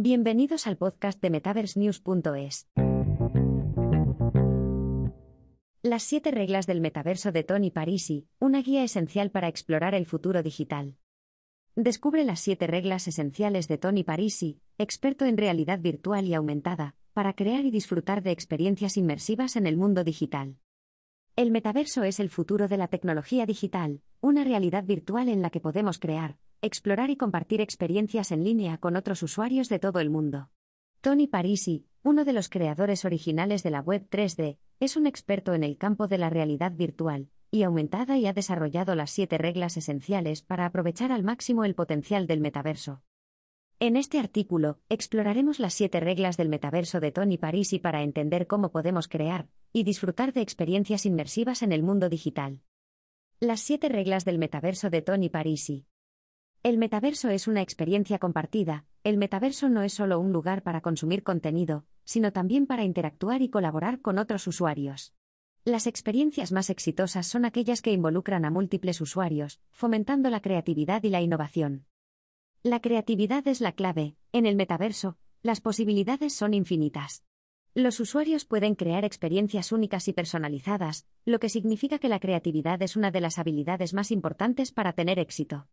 Bienvenidos al podcast de MetaverseNews.es. Las siete reglas del metaverso de Tony Parisi, una guía esencial para explorar el futuro digital. Descubre las siete reglas esenciales de Tony Parisi, experto en realidad virtual y aumentada, para crear y disfrutar de experiencias inmersivas en el mundo digital. El metaverso es el futuro de la tecnología digital, una realidad virtual en la que podemos crear, explorar y compartir experiencias en línea con otros usuarios de todo el mundo. Tony Parisi, uno de los creadores originales de la web 3D, es un experto en el campo de la realidad virtual y aumentada y ha desarrollado las siete reglas esenciales para aprovechar al máximo el potencial del metaverso. En este artículo, exploraremos las siete reglas del metaverso de Tony Parisi para entender cómo podemos crear y disfrutar de experiencias inmersivas en el mundo digital. Las siete reglas del metaverso de Tony Parisi. El metaverso es una experiencia compartida, el metaverso no es solo un lugar para consumir contenido, sino también para interactuar y colaborar con otros usuarios. Las experiencias más exitosas son aquellas que involucran a múltiples usuarios, fomentando la creatividad y la innovación. La creatividad es la clave, en el metaverso, las posibilidades son infinitas. Los usuarios pueden crear experiencias únicas y personalizadas, lo que significa que la creatividad es una de las habilidades más importantes para tener éxito.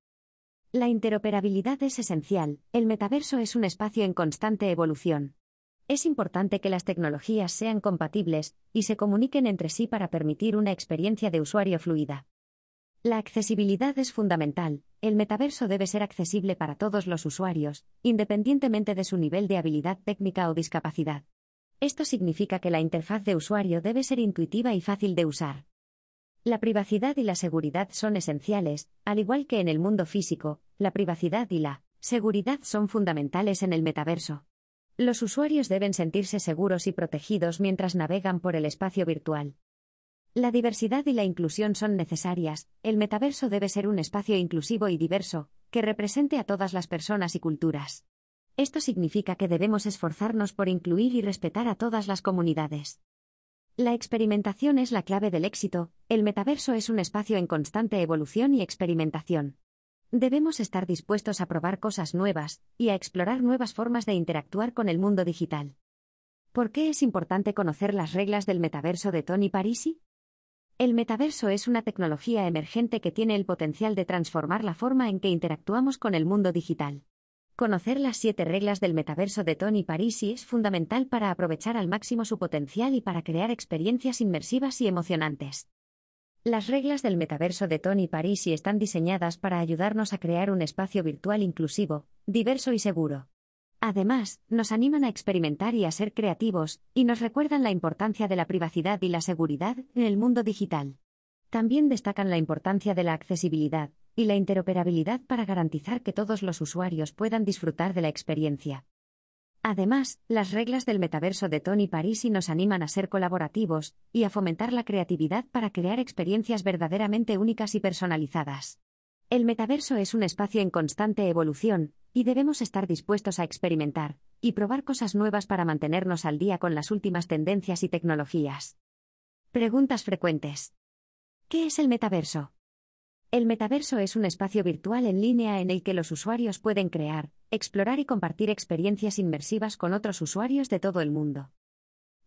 La interoperabilidad es esencial, el metaverso es un espacio en constante evolución. Es importante que las tecnologías sean compatibles y se comuniquen entre sí para permitir una experiencia de usuario fluida. La accesibilidad es fundamental, el metaverso debe ser accesible para todos los usuarios, independientemente de su nivel de habilidad técnica o discapacidad. Esto significa que la interfaz de usuario debe ser intuitiva y fácil de usar. La privacidad y la seguridad son esenciales, al igual que en el mundo físico, la privacidad y la seguridad son fundamentales en el metaverso. Los usuarios deben sentirse seguros y protegidos mientras navegan por el espacio virtual. La diversidad y la inclusión son necesarias, el metaverso debe ser un espacio inclusivo y diverso, que represente a todas las personas y culturas. Esto significa que debemos esforzarnos por incluir y respetar a todas las comunidades. La experimentación es la clave del éxito, el metaverso es un espacio en constante evolución y experimentación. Debemos estar dispuestos a probar cosas nuevas y a explorar nuevas formas de interactuar con el mundo digital. ¿Por qué es importante conocer las reglas del metaverso de Tony Parisi? El metaverso es una tecnología emergente que tiene el potencial de transformar la forma en que interactuamos con el mundo digital. Conocer las siete reglas del metaverso de Tony Parisi es fundamental para aprovechar al máximo su potencial y para crear experiencias inmersivas y emocionantes. Las reglas del metaverso de Tony Parisi están diseñadas para ayudarnos a crear un espacio virtual inclusivo, diverso y seguro. Además, nos animan a experimentar y a ser creativos, y nos recuerdan la importancia de la privacidad y la seguridad en el mundo digital. También destacan la importancia de la accesibilidad y la interoperabilidad para garantizar que todos los usuarios puedan disfrutar de la experiencia. Además, las reglas del metaverso de Tony Parisi nos animan a ser colaborativos y a fomentar la creatividad para crear experiencias verdaderamente únicas y personalizadas. El metaverso es un espacio en constante evolución, y debemos estar dispuestos a experimentar y probar cosas nuevas para mantenernos al día con las últimas tendencias y tecnologías. Preguntas frecuentes. ¿Qué es el metaverso? El metaverso es un espacio virtual en línea en el que los usuarios pueden crear, explorar y compartir experiencias inmersivas con otros usuarios de todo el mundo.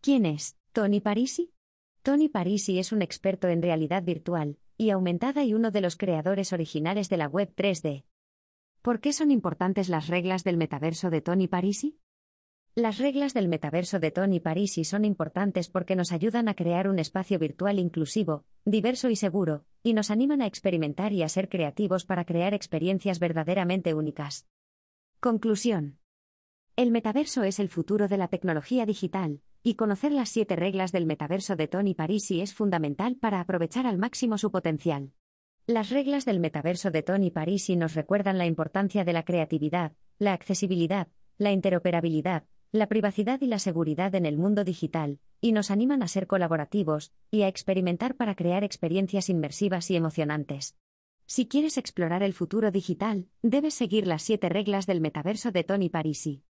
¿Quién es Tony Parisi? Tony Parisi es un experto en realidad virtual, y aumentada y uno de los creadores originales de la web 3D. ¿Por qué son importantes las reglas del metaverso de Tony Parisi? Las reglas del metaverso de Tony Parisi son importantes porque nos ayudan a crear un espacio virtual inclusivo, diverso y seguro, y nos animan a experimentar y a ser creativos para crear experiencias verdaderamente únicas. Conclusión. El metaverso es el futuro de la tecnología digital, y conocer las siete reglas del metaverso de Tony Parisi es fundamental para aprovechar al máximo su potencial. Las reglas del metaverso de Tony Parisi nos recuerdan la importancia de la creatividad, la accesibilidad, la interoperabilidad, la privacidad y la seguridad en el mundo digital, y nos animan a ser colaborativos y a experimentar para crear experiencias inmersivas y emocionantes. Si quieres explorar el futuro digital, debes seguir las siete reglas del metaverso de Tony Parisi.